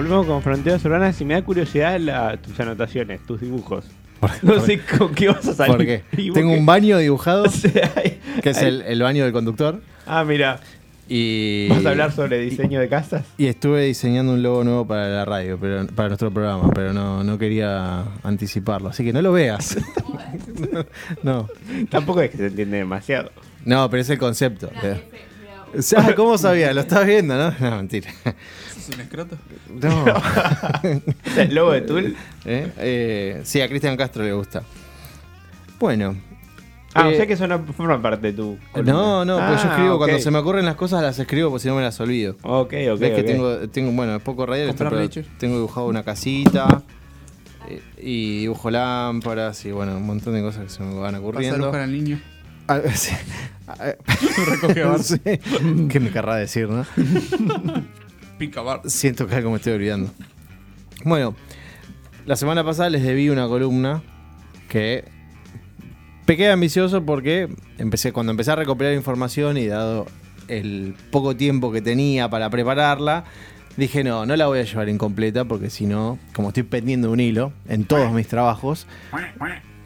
Volvemos con Fronteras Urbanas y me da curiosidad la- tus anotaciones, tus dibujos. No sé con qué vas a salir. Tengo un baño dibujado, o sea, hay- que es hay- el, el baño del conductor. Ah, mira. Y, ¿Vas a hablar sobre diseño de casas? Y estuve diseñando un logo nuevo para la radio, pero para nuestro programa, pero no, no quería anticiparlo. Así que no lo veas. no, Tampoco es que se entiende demasiado. no, pero es el concepto. O sea, ¿Cómo sabía? ¿Lo estás viendo, no? No, mentira. ¿Es un escroto? No. ¿El logo de Tool? ¿Eh? Eh, sí, a Cristian Castro le gusta. Bueno. Ah, o Eh, sea que eso no forma parte de tu. columna. No, no, pues yo Ah, escribo cuando se me ocurren las cosas, las escribo porque si no me las olvido. Ok, ok. Ves que ok. tengo, tengo, bueno, es poco radial, esto, Comprar pero leche. tengo dibujado una casita eh, y dibujo lámparas y bueno, un montón de cosas que se me van Pasar ocurriendo. buscar al niño. Ah, sí. Ah, bar. sí. ¿Qué me querrá decir, no? Pica bar. Siento que algo me estoy olvidando. Bueno, la semana pasada les debí una columna que pequé ambicioso porque empecé cuando empecé a recopilar información y dado el poco tiempo que tenía para prepararla, dije no, no la voy a llevar incompleta porque si no, como estoy pendiendo un hilo en todos mis trabajos,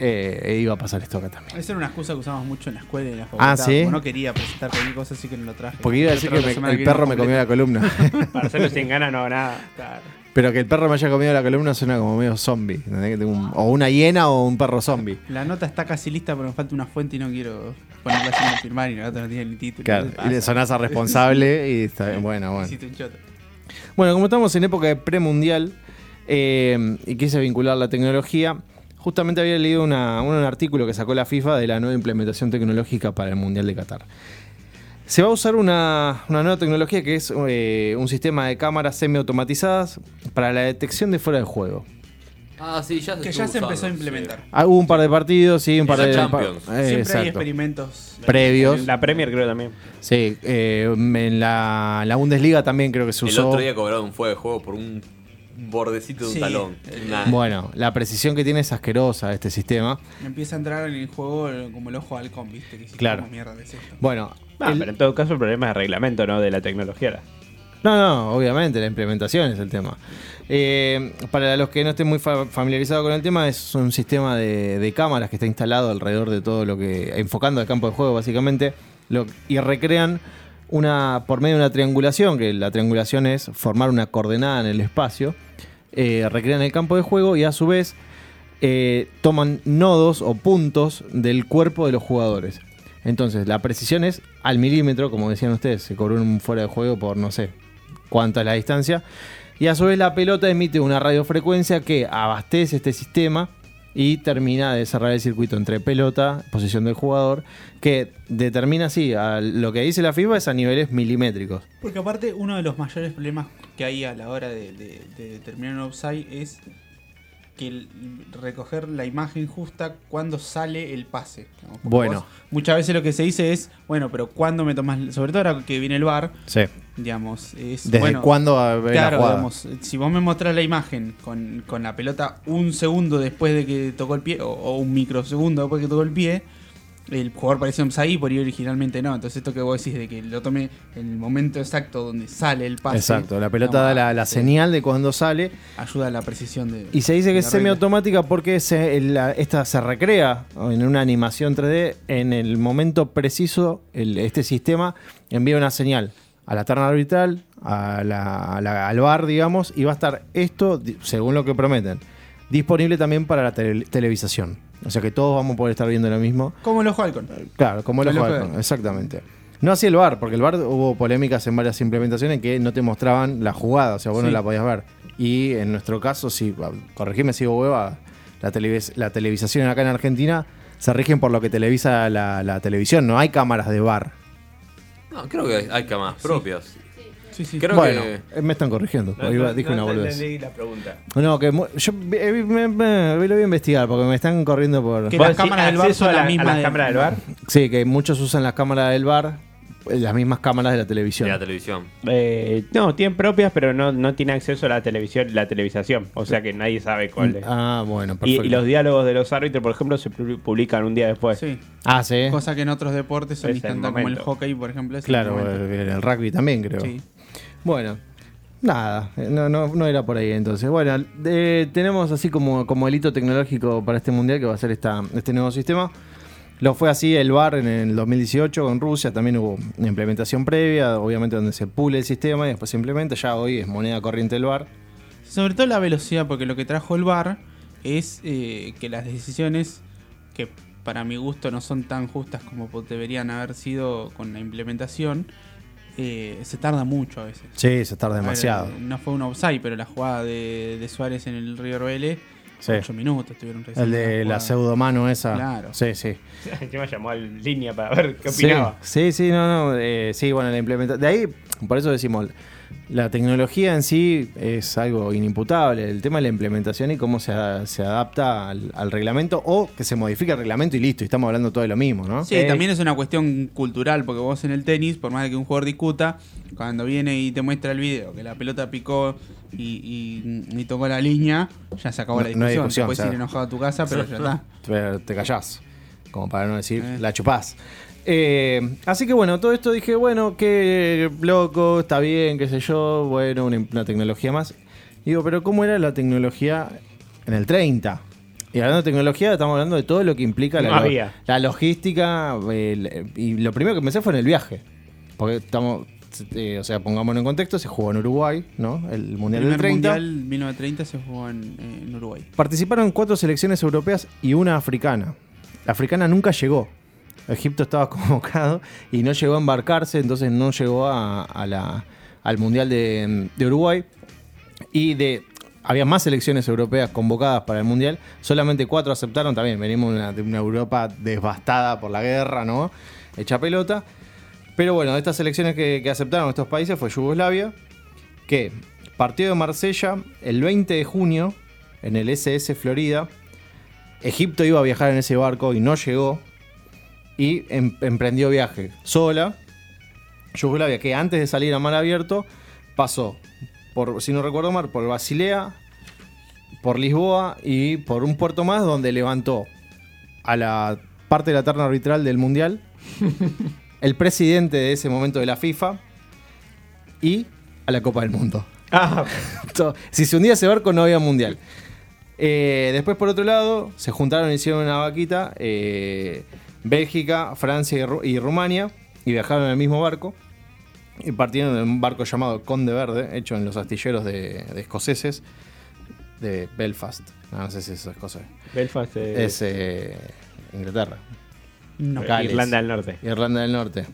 eh, iba a pasar esto acá también. Esa era una excusa que usamos mucho en la escuela y en la facultad. Ah, ¿sí? como No quería presentar cualquier cosa, así que no lo traje. Porque iba a decir que me- el perro me comió la columna. Para hacerlo sin ganas no nada. Claro. Pero que el perro me haya comido la columna suena como medio zombie. un- o una hiena o un perro zombie. La nota está casi lista, pero me falta una fuente y no quiero ponerla sin firmar y la otra no tiene ni título. Claro, ¿Qué y le sonás a responsable y está bien. Bueno, bueno. Hiciste un choto. Bueno, como estamos en época de premundial eh, y quise vincular la tecnología, justamente había leído una- un artículo que sacó la FIFA de la nueva implementación tecnológica para el Mundial de Qatar. Se va a usar una, una nueva tecnología que es eh, un sistema de cámaras semiautomatizadas para la detección de fuera de juego. Ah, sí, ya se Que ya se empezó a implementar. Ah, hubo un par de partidos, sí, un par de... Champions. eh, Siempre hay experimentos Previos. La Premier creo también. Sí, eh, en la, la Bundesliga también creo que se El usó. otro día cobraron un fuego de juego por un bordecito de un Sí. talón. Eh, Bueno, la precisión que tiene es asquerosa este sistema. Empieza a entrar en el juego como el ojo de halcón, ¿viste? Que si Claro. ¿cómo mierda es esto? Bueno, Ah, el- pero en todo caso el problema es de reglamento, no de la tecnología. no, no, obviamente la implementación es el tema. Eh, para los que no estén muy fa- familiarizados con el tema, es un sistema de, de cámaras que está instalado alrededor de todo lo que. enfocando el campo de juego, básicamente. lo- y recrean una. por medio de una triangulación, que la triangulación es formar una coordenada en el espacio. eh, recrean el campo de juego y a su vez eh, toman nodos o puntos del cuerpo de los jugadores. Entonces, la precisión es al milímetro, como decían ustedes, se cobró un fuera de juego por no sé cuánto es la distancia. Y a su vez la pelota emite una radiofrecuencia que abastece este sistema y termina de cerrar el circuito entre pelota, posición del jugador, que determina así, lo que dice la FIFA es a niveles milimétricos. Porque aparte, uno de los mayores problemas que hay a la hora de, de- de determinar un es que recoger la imagen justa cuando sale el pase. Bueno. vos muchas veces lo que se dice es, bueno, pero cuando me tomas, sobre todo ahora que viene el bar, Sí. digamos, es ¿Desde bueno, cuándo a ver la Claro, jugada? digamos, si vos me mostrás la imagen con, con la pelota un segundo después de que tocó el pie, o, o un microsegundo después de que tocó el pie, el jugador parecía ahí por ahí originalmente no. Entonces esto que vos decís de que lo tome en el momento exacto donde sale el pase. Exacto, la pelota da la, la sí, señal de cuando sale Ayuda a la precisión de... y se dice que es semiautomática porque se, la- esta se recrea en una animación 3D en el momento preciso, el- este sistema envía una señal a la terna arbitral, a la- a la- al bar, digamos, y va a estar esto, según lo que prometen, disponible también para la tele- televisación. O sea que todos vamos a poder estar viendo lo mismo. Como los Halcon. Claro, como el El ojo ojo halcón, exactamente. No así el bar, porque el bar hubo polémicas en varias implementaciones que no te mostraban la jugada, o sea, vos no la podías ver. Y en nuestro caso, sí, corregime si hubo hueva, la, televis- la televisación acá en Argentina se rigen por lo que televisa la, la televisión, no hay cámaras de bar. No, creo que hay, hay cámaras propias. Sí, sí. Creo bueno, que. eh, me están corrigiendo, porque iba- dije una boludez. la pregunta. No, que yo eh, me, me- lo voy a investigar porque me están corriendo por... Que ¿Vos las cámaras del bar son a, la la, misma a las de- cámaras del bar? Sí, que muchos usan las cámaras del bar, eh, las mismas cámaras de la De televisión. la televisión. Eh, no, tienen propias, pero no, no tiene acceso a la televisión, la televisación. O sea que nadie sabe cuál es. Ah, bueno, Y, perfecto. y los diálogos de los árbitros, por ejemplo, se pu- publican un día después. Sí. Ah, sí. Cosa que en otros deportes son el instantáneos, como el hockey, por ejemplo. es el Claro, en el rugby también creo. Sí. Bueno, Nada, eh, no, era por ahí entonces. Bueno, eh, tenemos así como, el hito tecnológico para este mundial que va a ser esta, este nuevo sistema. Lo fue así el VAR en el 2018 con Rusia, también hubo una implementación previa, obviamente donde se pule el sistema y después se implementa, ya hoy es moneda corriente el VAR. Sobre todo la velocidad, porque lo que trajo el VAR es eh, que las decisiones, que para mi gusto no son tan justas como deberían haber sido con la implementación, eh, se tarda mucho a veces. Sí, se tarda ver, demasiado. no fue un offside, pero la jugada de, de Suárez en el River Vélez, Sí. 8 minutos tuvieron recién El de la jugada. pseudo mano esa. Claro. Sí, sí. Encima llamó a línea para ver qué Sí, opinaba. Sí, sí, no, no. eh, sí, bueno, la implementación. De ahí, por eso decimos, la tecnología en sí es algo inimputable. El tema de la implementación y cómo se, se adapta al, al reglamento o que se modifica el reglamento y listo. Y estamos hablando todo de lo mismo, ¿no? Sí, también es una cuestión cultural, porque vos en el tenis, por más de que un jugador discuta, cuando viene y te muestra el video que la pelota picó y, y- y tocó la línea, ya se acabó No- la no hay discusión. discusión, Te puedes o sea. ir enojado a tu casa, pero ya está. Pero te callás. Como para no decir, Eh. la chupás. Eh, así que bueno, todo esto dije, bueno, qué loco, está bien, qué sé yo, bueno, una, una tecnología más. Digo, pero ¿cómo era la tecnología en el 30? Y hablando de tecnología, estamos hablando de todo lo que implica la, No lo- había. la logística. el- y lo primero que pensé fue en el viaje. Porque estamos, eh, o sea, pongámonos en contexto, se jugó en Uruguay, ¿no? El El Mundial del primer 30. mundial 1930 se jugó en, en Uruguay. Participaron cuatro selecciones europeas y una africana. La africana nunca llegó. Egipto estaba convocado y no llegó a embarcarse, entonces no llegó a, la- al Mundial de, Uruguay. Y de había más selecciones europeas convocadas para el Mundial, solamente cuatro aceptaron. También venimos de una, de una Europa devastada por la guerra, ¿no? Hecha pelota. Pero bueno, de estas selecciones que, que aceptaron estos países fue Yugoslavia, que partió de Marsella el 20 de junio en el SS Florida. Egipto iba a viajar en ese barco y no llegó. Y em- emprendió viaje sola. Yugoslavia, que antes de salir a mar abierto, pasó, por, si no recuerdo mal, por Basilea, por Lisboa y por un puerto más donde levantó a la parte de la terna arbitral del Mundial, el presidente de ese momento de la FIFA y a la Copa del Mundo. Ah, Si se hundía ese barco no había mundial. Eh, después, por otro lado, se juntaron y hicieron una vaquita. eh, Bélgica, Francia y, Ru- y Rumania. Y viajaron en el mismo barco. Y partieron en un barco llamado Conde Verde, hecho en los astilleros de, de escoceses de Belfast. No, no sé si eso es escocés. Belfast eh, Es eh, Inglaterra. No. Gales. Irlanda del Norte. Irlanda del Norte.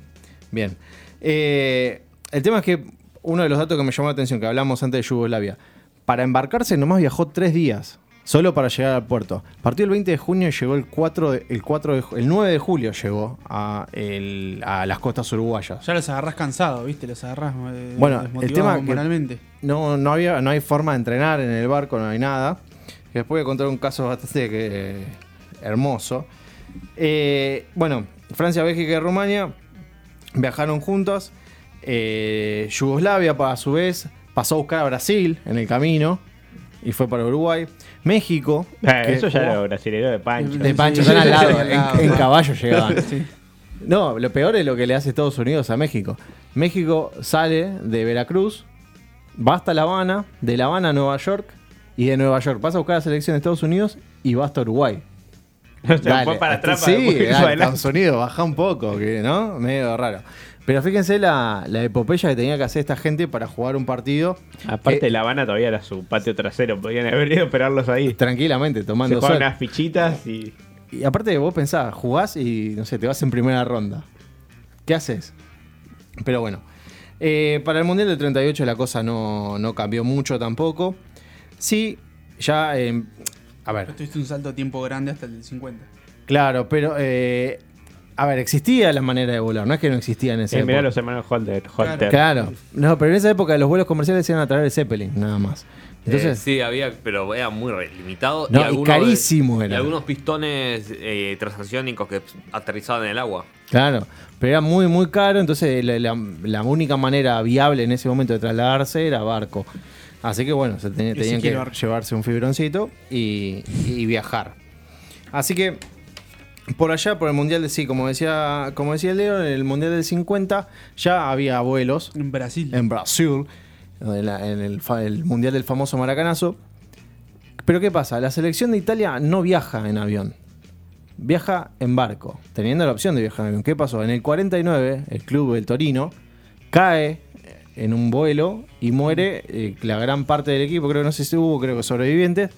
Bien. Eh, el tema es que uno de los datos que me llamó la atención, que hablamos antes de Yugoslavia, para embarcarse nomás viajó tres días, solo para llegar al puerto. Partió el 20 de junio y llegó el 4 de- el 4 de ju- el 9 de julio llegó a, el- a las costas uruguayas. Ya los agarrás cansados, ¿viste? Los agarrás eh, Bueno, el tema que-. No, no, había, no hay forma de entrenar en el barco, no hay nada. Después voy a contar un caso bastante que- hermoso. Eh, bueno, Francia, Bélgica y Rumania viajaron juntos. Eh, Yugoslavia, a su vez, pasó a buscar a Brasil en el camino y fue para Uruguay. México. Que eso ya era brasilero de Pancho. de Pancho, Sí, están al lado, al lado, en, caballo llegaban. Sí. No, lo peor es lo que le hace Estados Unidos a México. México sale de Veracruz, va hasta La Habana, de La Habana a Nueva York, y de Nueva York pasa a buscar la selección de Estados Unidos y va hasta Uruguay. O sea, Dale, para atrás Sí, dale, para. Estados Unidos, baja un poco, que, ¿no? Medio raro. Pero fíjense la, la epopeya que tenía que hacer esta gente para jugar un partido Aparte, que- La Habana todavía era su patio trasero. Podían haber ido a esperarlos ahí. tranquilamente, Se tomando sol. unas fichitas y. Y aparte vos pensás, jugás y no sé, te vas en primera ronda. ¿Qué haces? Pero bueno. Eh, para el Mundial del 38 la cosa no, no cambió mucho tampoco. Sí, ya... eh, a ver, Pero tuviste un salto a tiempo grande hasta el del 50. claro, pero... eh, a ver, existía la manera de volar, no es que no existía en esa Eh, mirá los hermanos Holter. Holter. Claro, no, pero en esa época los vuelos comerciales iban a traer el Zeppelin, nada más. Entonces, Eh, sí, había, pero era muy limitado. No, y algunos- carísimo era. Y algunos pistones eh, transaciónicos que aterrizaban en el agua. Claro, pero era muy, muy caro, entonces la, la- la única manera viable en ese momento de trasladarse era barco. Así que bueno, se tenían que llevarse un fibroncito y, y viajar. Así que por allá, por el Mundial de sí, como decía, como decía Leo, en el Mundial del 50 ya había vuelos En Brasil. en Brasil. en, la- en el, fa- el mundial del famoso Maracanazo. Pero ¿qué pasa? La selección de Italia no viaja en avión. Viaja en barco, teniendo la opción de viajar en avión. ¿Qué pasó? En el 49, el club del Torino cae en un vuelo y muere eh, la gran parte del equipo, creo que no sé si hubo, creo que sobrevivientes,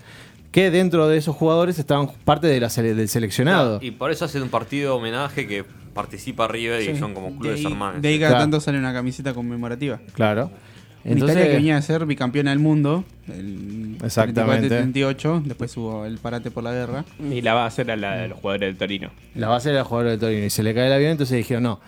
que dentro de esos jugadores estaban parte de la sele- del seleccionado. Y por eso hacen un partido de homenaje que participa River y son como clubes de ahí, hermanos. de ahí cada Claro. tanto sale una camiseta conmemorativa. Claro. En Italia que venía a ser bicampeona del mundo, el Exactamente. 38, después hubo el parate por la guerra. Y la va a hacer a la de los jugadores del Torino. La base era jugador de Torino y se le cae el avión, entonces dijeron, no,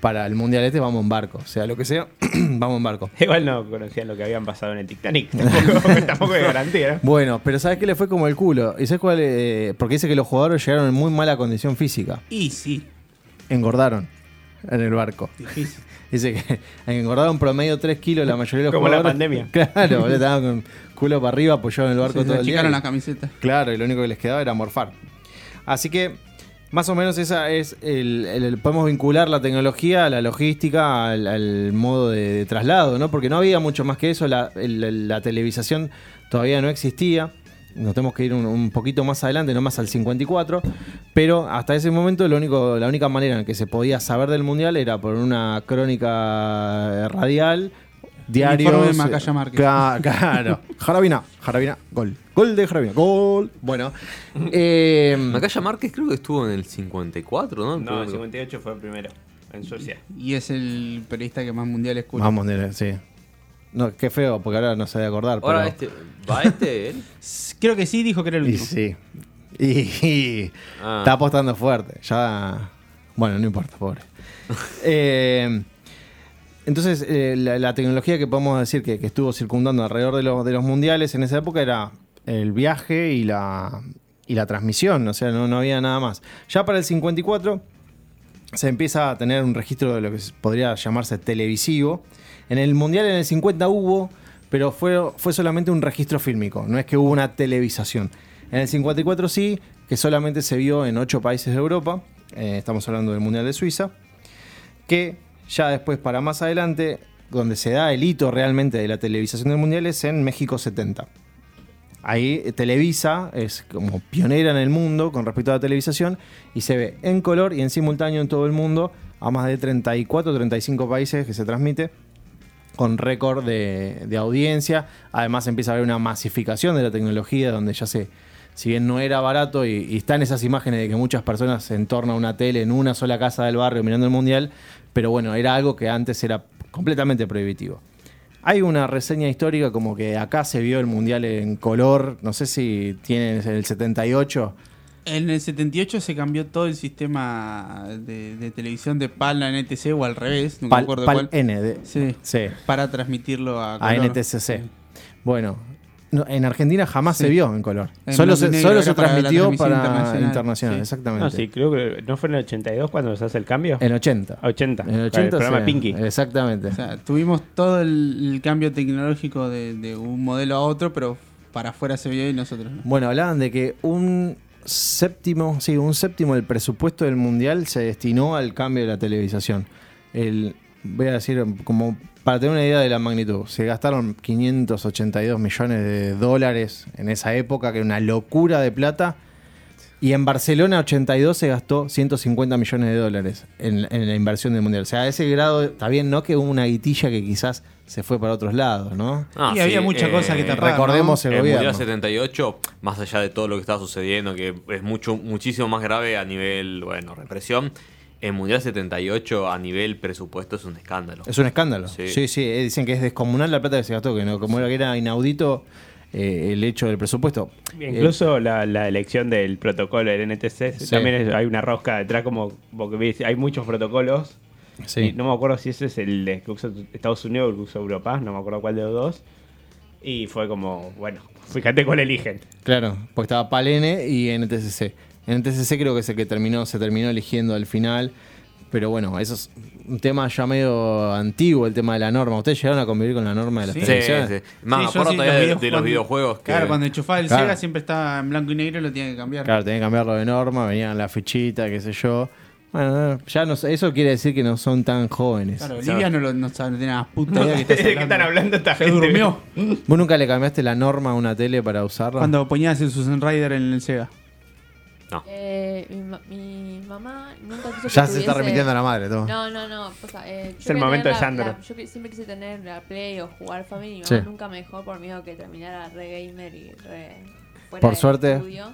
para el mundial este vamos en barco. O sea, lo que sea, vamos en barco. Igual no conocían lo que habían pasado en el Titanic. Tampoco, tampoco de garantía. ¿no? Bueno, pero ¿sabes qué le fue como el culo? ¿Y sabes cuál? eh, porque dice que los jugadores llegaron en muy mala condición física. Y sí, Engordaron en el barco. difícil. Dice que engordaron promedio 3 kilos la mayoría de los Como la jugadores. pandemia. Claro, boludo, estaban con culo para arriba apoyado en el barco Se todo el día. las camisetas. Claro, y lo único que les quedaba era morfar. Así que, más o menos, esa es el, podemos vincular la tecnología a la logística, al, modo de, traslado, ¿no? Porque no había mucho más que eso, la, la televisación todavía no existía. Nos tenemos que ir un, un poquito más adelante, no más al 54. Pero hasta ese momento lo único, la única manera en que se podía saber del Mundial era por una crónica radial, diario. informe de Macaya Márquez. Claro. Jarabina, Jarabina, gol. Gol de Jarabina, gol. Bueno. eh, Macaya Márquez creo que estuvo en el 54, ¿no? No, el 58 fue el primero. En Suecia. Y es el periodista que más mundiales escucha. vamos, nene, sí. No, qué feo, porque ahora no se debe acordar. Ahora pero- este, ¿va este él? Creo que sí, dijo que era el Y último. sí. Y, y Ah. está apostando fuerte. Ya. Bueno, no importa, pobre. Eh, entonces, eh, la, tecnología que podemos decir que, estuvo circundando alrededor de, los- mundiales en esa época era el viaje y la, transmisión. O sea, no, no había nada más. Ya para el 54 se empieza a tener un registro de lo que podría llamarse televisivo. En el Mundial en el 50 hubo, pero fue, fue solamente un registro fílmico, no es que hubo una televisación. En el 54 sí, que solamente se vio en ocho países de Europa, eh, estamos hablando del Mundial de Suiza, que ya después para más adelante, donde se da el hito realmente de la televisación del Mundial es en México 70. Ahí eh, Televisa es como pionera en el mundo con respecto a la televisación y se ve en color y en simultáneo en todo el mundo a más de 34 o 35 países que se transmite con récord de, de audiencia. Además empieza a haber una masificación de la tecnología donde ya se, si bien no era barato y, y están esas imágenes de que muchas personas en torno a una tele en una sola casa del barrio mirando el mundial, pero bueno, era algo que antes era completamente prohibitivo. Hay una reseña histórica como que acá se vio el mundial en color, no sé si tienen el 78. En el 78 se cambió todo el sistema de, de televisión de PAL a NTC o al revés, nunca me acuerdo Pal cuál. N, de- Sí, sí, para transmitirlo a, a color. NTCC. Bueno, no, en Argentina jamás Sí. se vio en color. En solo se, solo transmitió para internacional. internacional, Sí. exactamente. No, sí, creo que no fue en el 82 cuando se hace el cambio. En 80. 80. En el con 80 el programa sí, Pinky. Exactamente. O sea, tuvimos todo el, el cambio tecnológico de, de un modelo a otro, pero para afuera se vio y nosotros no. Bueno, hablaban de que un séptimo, sí, un séptimo del presupuesto del mundial se destinó al cambio de la televisación. El, voy a decir, como para tener una idea de la magnitud, se gastaron 582 millones de dólares en esa época, que era una locura de plata. Y en Barcelona 82 se gastó 150 millones de dólares en, en la inversión del mundial. O sea, a ese grado, está bien, ¿no? Que hubo una guitilla que quizás se fue para otros lados, ¿no? Ah, y había sí, mucha eh, cosa que tapar. recordemos ¿no? el el gobierno. Mundial 78, más allá de todo lo que está sucediendo, que es mucho, muchísimo más grave a nivel, bueno, represión, el Mundial 78 a nivel presupuesto es un escándalo. Es un escándalo. Sí, Sí. sí, eh, dicen que es descomunal la plata que se gastó, que no, como era que era inaudito eh, el hecho del presupuesto. Incluso la, la elección del protocolo del NTC, Sí. también es- hay una rosca detrás, como porque hay muchos protocolos. Eh, sí. Y no me acuerdo si ese es el de que usa Estados Unidos o el que usa Europa, no me acuerdo cuál de los dos. Y fue como, bueno, fíjate cuál eligen. Claro, porque estaba PAL-N y NTCC. NTCC creo que es el que terminó, se terminó eligiendo al final. Pero bueno, eso es un tema ya medio antiguo, el tema de la norma. ¿Ustedes llegaron a convivir con la norma de las Sí. Televisiones? sí. Más, Sí, acuerdo sí, todavía de, de los videojuegos que... Claro, cuando enchufaba el Claro. Sega siempre estaba en blanco y negro y lo tenía que cambiar. Claro, tenía que cambiarlo de norma, venían la fichita, qué sé yo. Bueno, ya no, sé, eso quiere decir que no son tan jóvenes. Claro, Olivia no, lo, no, sabe, no tiene una puta idea que ¿De qué están hablando esta Se gente? durmió. ¿Vos nunca le cambiaste la norma a una tele para usarla? Cuando ponías el Susan Rider en el Sega. Eh, mi, ma- mi mamá nunca quiso que Ya se está tuviese- remitiendo a la madre, todo. No, no, no. O sea, eh, yo Es el quería momento de la- la- Yo que- siempre quise tener la Play o jugar Family. Mi Sí. mamá nunca me dejó por miedo que terminara re gamer y re. fuera Por del suerte. estudio.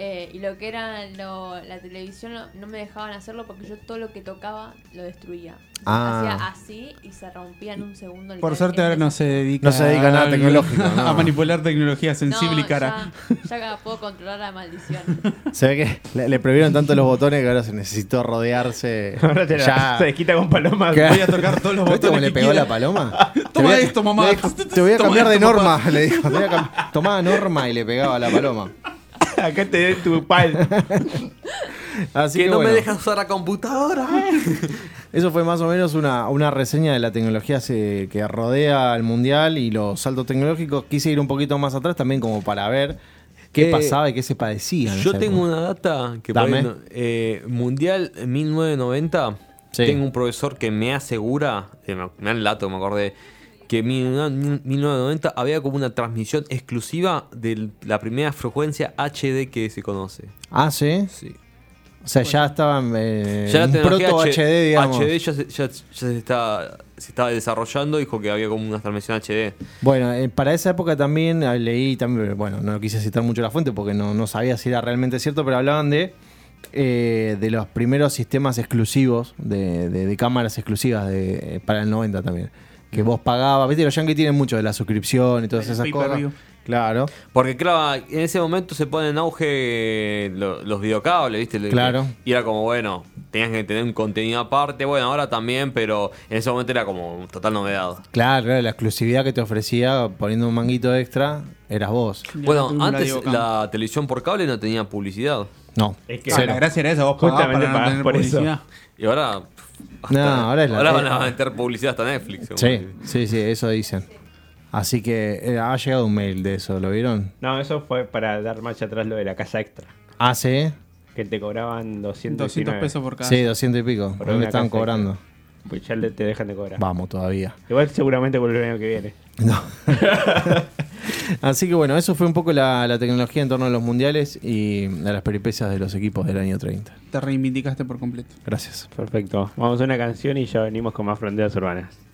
Eh, y lo que era lo- la televisión no, no me dejaban hacerlo porque yo todo lo que tocaba lo destruía. Ah. Hacía así y se rompía en un segundo. Por literal, suerte ahora no se dedica, No se dedica a nada tecnológico, no. a manipular tecnología sensible No, y cara. Ya, ya puedo controlar la maldición. Se ve que le, le prohibieron tanto los botones que ahora se necesitó rodearse. Ahora te la- ya. se desquita con palomas. ¿Qué? Voy a tocar todos los ¿Viste cómo botones le pegó quiera. la paloma? Te Toma voy a- esto, mamá. Te voy a cambiar de norma. Le dijo. Te voy a cam- Tomaba norma y le pegaba a la paloma. Acá te doy tu pal. Así que que, no bueno, me dejas usar la computadora. Eso fue más o menos una, una reseña de la tecnología se- que rodea al mundial y los saltos tecnológicos. Quise ir un poquito más atrás también como para ver qué Eh, pasaba y qué se padecía. Yo tengo época. una data que por Dame. ahí eh, Mundial 1990. Sí. Tengo un profesor que me asegura, eh, me, me dan el dato, me acordé, que en 1990 había como una transmisión exclusiva de la primera frecuencia HD que se conoce. Ah, sí. Sí. O sea, ya estaban. Eh, Ya la tecnología proto H- HD, digamos. HD ya, se, ya- ya se, está, se estaba desarrollando, dijo que había como una transmisión HD. Bueno, eh, para esa época también eh, leí, también, bueno, no quise citar mucho la fuente porque no, no sabía si era realmente cierto, pero hablaban de, eh, de los primeros sistemas exclusivos, de, de- de cámaras exclusivas de, eh, para el 90 también. Que vos pagabas, viste, los yankees tienen mucho de la suscripción y todas El esas cosas. Claro, Porque claro, en ese momento se ponen en auge lo- los videocables, ¿viste? Claro. Y era como, bueno, tenías que tener un contenido aparte, bueno, ahora también, pero en ese momento era como total novedad. claro, claro, la exclusividad que te ofrecía poniendo un manguito extra, eras vos. Ya bueno, antes la televisión por cable no tenía publicidad. No, Es que- Ah, la gracia era esa, vos pagabas Justamente para no tener por eso. publicidad. Y ahora... No, ahora es la- van a meter publicidad hasta Netflix. sí, sí, sí, eso dicen. Así que eh, ha llegado un mail de eso, ¿lo vieron? No, eso fue para dar marcha atrás lo de la casa extra. Ah, sí. Que te cobraban 200, 200 pesos por cada. Sí, 200 y pico. Por ¿Dónde una estaban casa cobrando? Pues ya te dejan de cobrar. Vamos todavía. Igual seguramente vuelve el año que viene. No. Así que bueno, eso fue un poco la, la tecnología en torno a los mundiales y a las peripecias de los equipos del año 30. Te reivindicaste por completo. Gracias. Perfecto. Vamos a una canción y ya venimos con más fronteras urbanas.